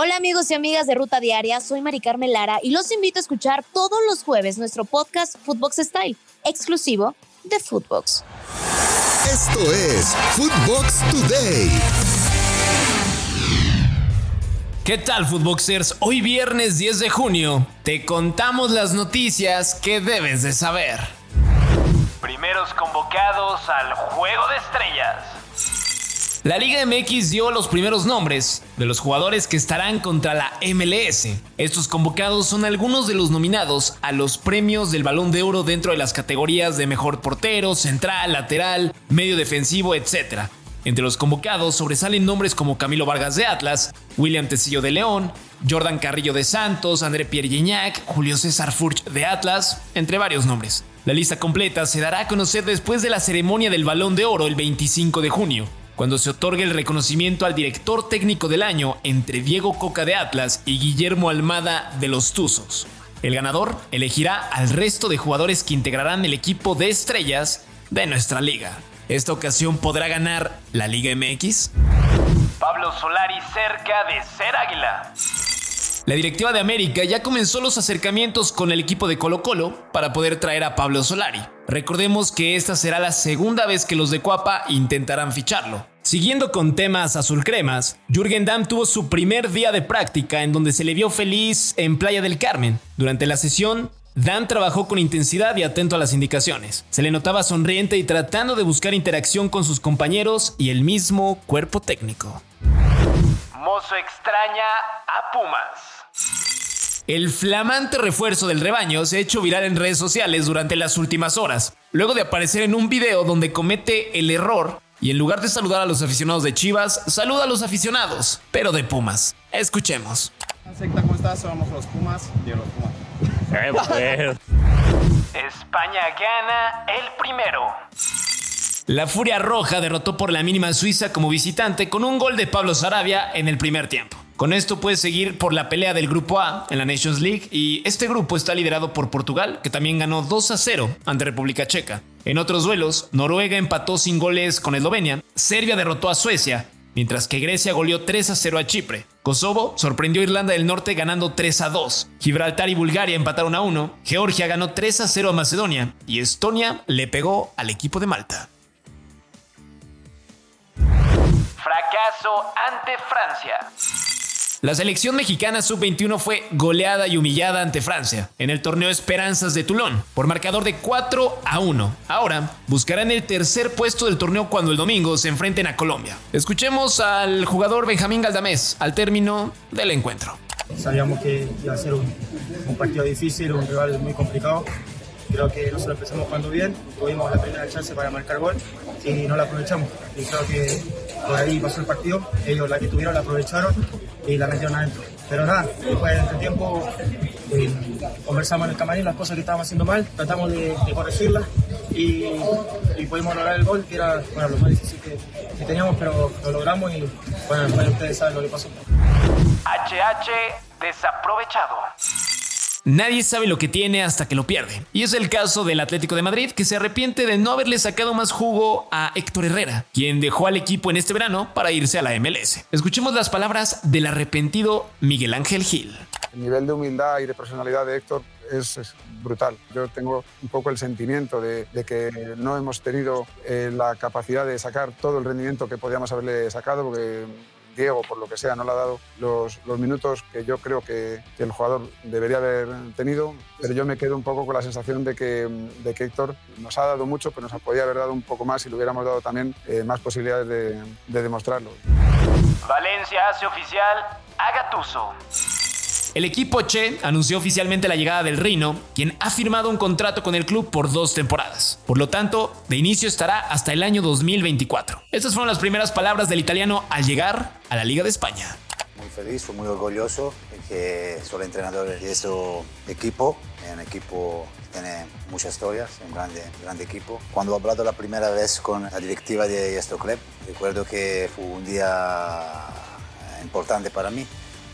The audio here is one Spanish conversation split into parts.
Hola amigos y amigas de Ruta Diaria, soy Mari Carmen Lara y los invito a escuchar todos los jueves nuestro podcast Footbox Style, exclusivo de Footbox. Esto es Footbox Today. ¿Qué tal, Footboxers? Hoy viernes 10 de junio te contamos las noticias que debes de saber. Primeros convocados al Juego de Estrellas. La Liga MX dio los primeros nombres de los jugadores que estarán contra la MLS. Estos convocados son algunos de los nominados a los premios del Balón de Oro dentro de las categorías de mejor portero, central, lateral, medio defensivo, etc. Entre los convocados sobresalen nombres como Camilo Vargas de Atlas, William Tecillo de León, Jordan Carrillo de Santos, André Pierre Gignac, Julio César Furch de Atlas, entre varios nombres. La lista completa se dará a conocer después de la ceremonia del Balón de Oro el 25 de junio cuando se otorgue el reconocimiento al director técnico del año entre Diego Coca de Atlas y Guillermo Almada de los Tuzos. El ganador elegirá al resto de jugadores que integrarán el equipo de estrellas de nuestra liga. ¿Esta ocasión podrá ganar la Liga MX? Pablo Solari cerca de ser águila. La directiva de América ya comenzó los acercamientos con el equipo de Colo Colo para poder traer a Pablo Solari. Recordemos que esta será la segunda vez que los de Cuapa intentarán ficharlo. Siguiendo con temas azul cremas, Jürgen Damm tuvo su primer día de práctica en donde se le vio feliz en Playa del Carmen. Durante la sesión, Dan trabajó con intensidad y atento a las indicaciones. Se le notaba sonriente y tratando de buscar interacción con sus compañeros y el mismo cuerpo técnico. Mozo extraña a Pumas. El flamante refuerzo del rebaño se ha hecho viral en redes sociales durante las últimas horas, luego de aparecer en un video donde comete el error y en lugar de saludar a los aficionados de Chivas, saluda a los aficionados, pero de Pumas. Escuchemos. ¿cómo estás? Somos los Pumas y los Pumas. España gana el primero. La Furia Roja derrotó por la mínima Suiza como visitante con un gol de Pablo Sarabia en el primer tiempo. Con esto puede seguir por la pelea del grupo A en la Nations League y este grupo está liderado por Portugal, que también ganó 2 a 0 ante República Checa. En otros duelos, Noruega empató sin goles con Eslovenia, Serbia derrotó a Suecia, mientras que Grecia goleó 3 a 0 a Chipre. Kosovo sorprendió a Irlanda del Norte ganando 3 a 2. Gibraltar y Bulgaria empataron a 1. Georgia ganó 3 a 0 a Macedonia y Estonia le pegó al equipo de Malta. Fracaso ante Francia. La selección mexicana sub-21 fue goleada y humillada ante Francia en el torneo Esperanzas de Toulon por marcador de 4 a 1. Ahora buscarán el tercer puesto del torneo cuando el domingo se enfrenten a Colombia. Escuchemos al jugador Benjamín Galdamés al término del encuentro. Sabíamos que iba a ser un, un partido difícil, un rival muy complicado. Creo que nosotros empezamos jugando bien, tuvimos la primera chance para marcar gol y no la aprovechamos. Y creo que por ahí pasó el partido, ellos la que tuvieron la aprovecharon y la metieron adentro. Pero nada, después de este tiempo eh, conversamos en el camarín las cosas que estábamos haciendo mal, tratamos de, corregirlas y, pudimos lograr el gol, que era bueno, lo más difícil que, teníamos, pero lo logramos y bueno, ustedes saben lo que pasó. HH desaprovechado. Nadie sabe lo que tiene hasta que lo pierde. Y es el caso del Atlético de Madrid, que se arrepiente de no haberle sacado más jugo a Héctor Herrera, quien dejó al equipo en este verano para irse a la MLS. Escuchemos las palabras del arrepentido Miguel Ángel Gil. El nivel de humildad y de personalidad de Héctor es, brutal. Yo tengo un poco el sentimiento de, que no hemos tenido eh, la capacidad de sacar todo el rendimiento que podíamos haberle sacado, porque Diego, por lo que sea, no le ha dado los, minutos que yo creo que, el jugador debería haber tenido, pero yo me quedo un poco con la sensación de que, de que Héctor nos ha dado mucho, pero nos podía haber dado un poco más y le hubiéramos dado también eh, más posibilidades de, de demostrarlo. Valencia hace oficial a Gattuso. El equipo Che anunció oficialmente la llegada del Reino, quien ha firmado un contrato con el club por dos temporadas. Por lo tanto, de inicio estará hasta el año 2024. Estas fueron las primeras palabras del italiano al llegar a la Liga de España. Muy feliz, muy orgulloso que soy entrenador de este equipo, un equipo que tiene muchas historias, un grande, grande equipo. Cuando he hablado la primera vez con la directiva de este club, recuerdo que fue un día importante para mí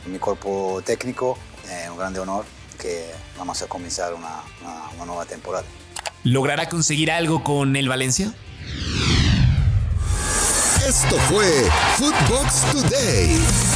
mi cuerpo técnico, eh, un grande honor que vamos a comenzar una, una nueva temporada. ¿Logrará conseguir algo con el Valencia? Esto fue Footbox Today.